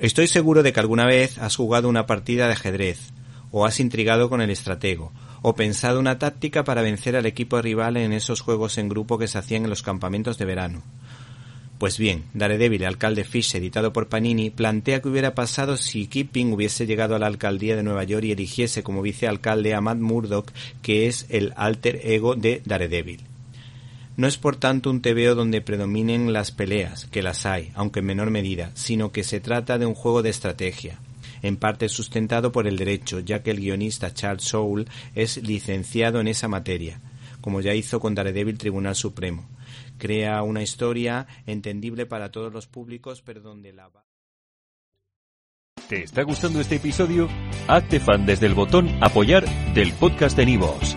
Estoy seguro de que alguna vez has jugado una partida de ajedrez, o has intrigado con el estratego, o pensado una táctica para vencer al equipo rival en esos juegos en grupo que se hacían en los campamentos de verano. Pues bien, Daredevil, alcalde Fish, editado por Panini, plantea que hubiera pasado si Keeping hubiese llegado a la alcaldía de Nueva York y eligiese como vicealcalde a Matt Murdock, que es el alter ego de Daredevil. No es por tanto un TVO donde predominen las peleas, que las hay, aunque en menor medida, sino que se trata de un juego de estrategia, en parte sustentado por el derecho, ya que el guionista Charles Soule es licenciado en esa materia, como ya hizo con Daredevil Tribunal Supremo. Crea una historia entendible para todos los públicos, pero donde la ¿Te está gustando este episodio? Hazte fan desde el botón apoyar del podcast de Nivos.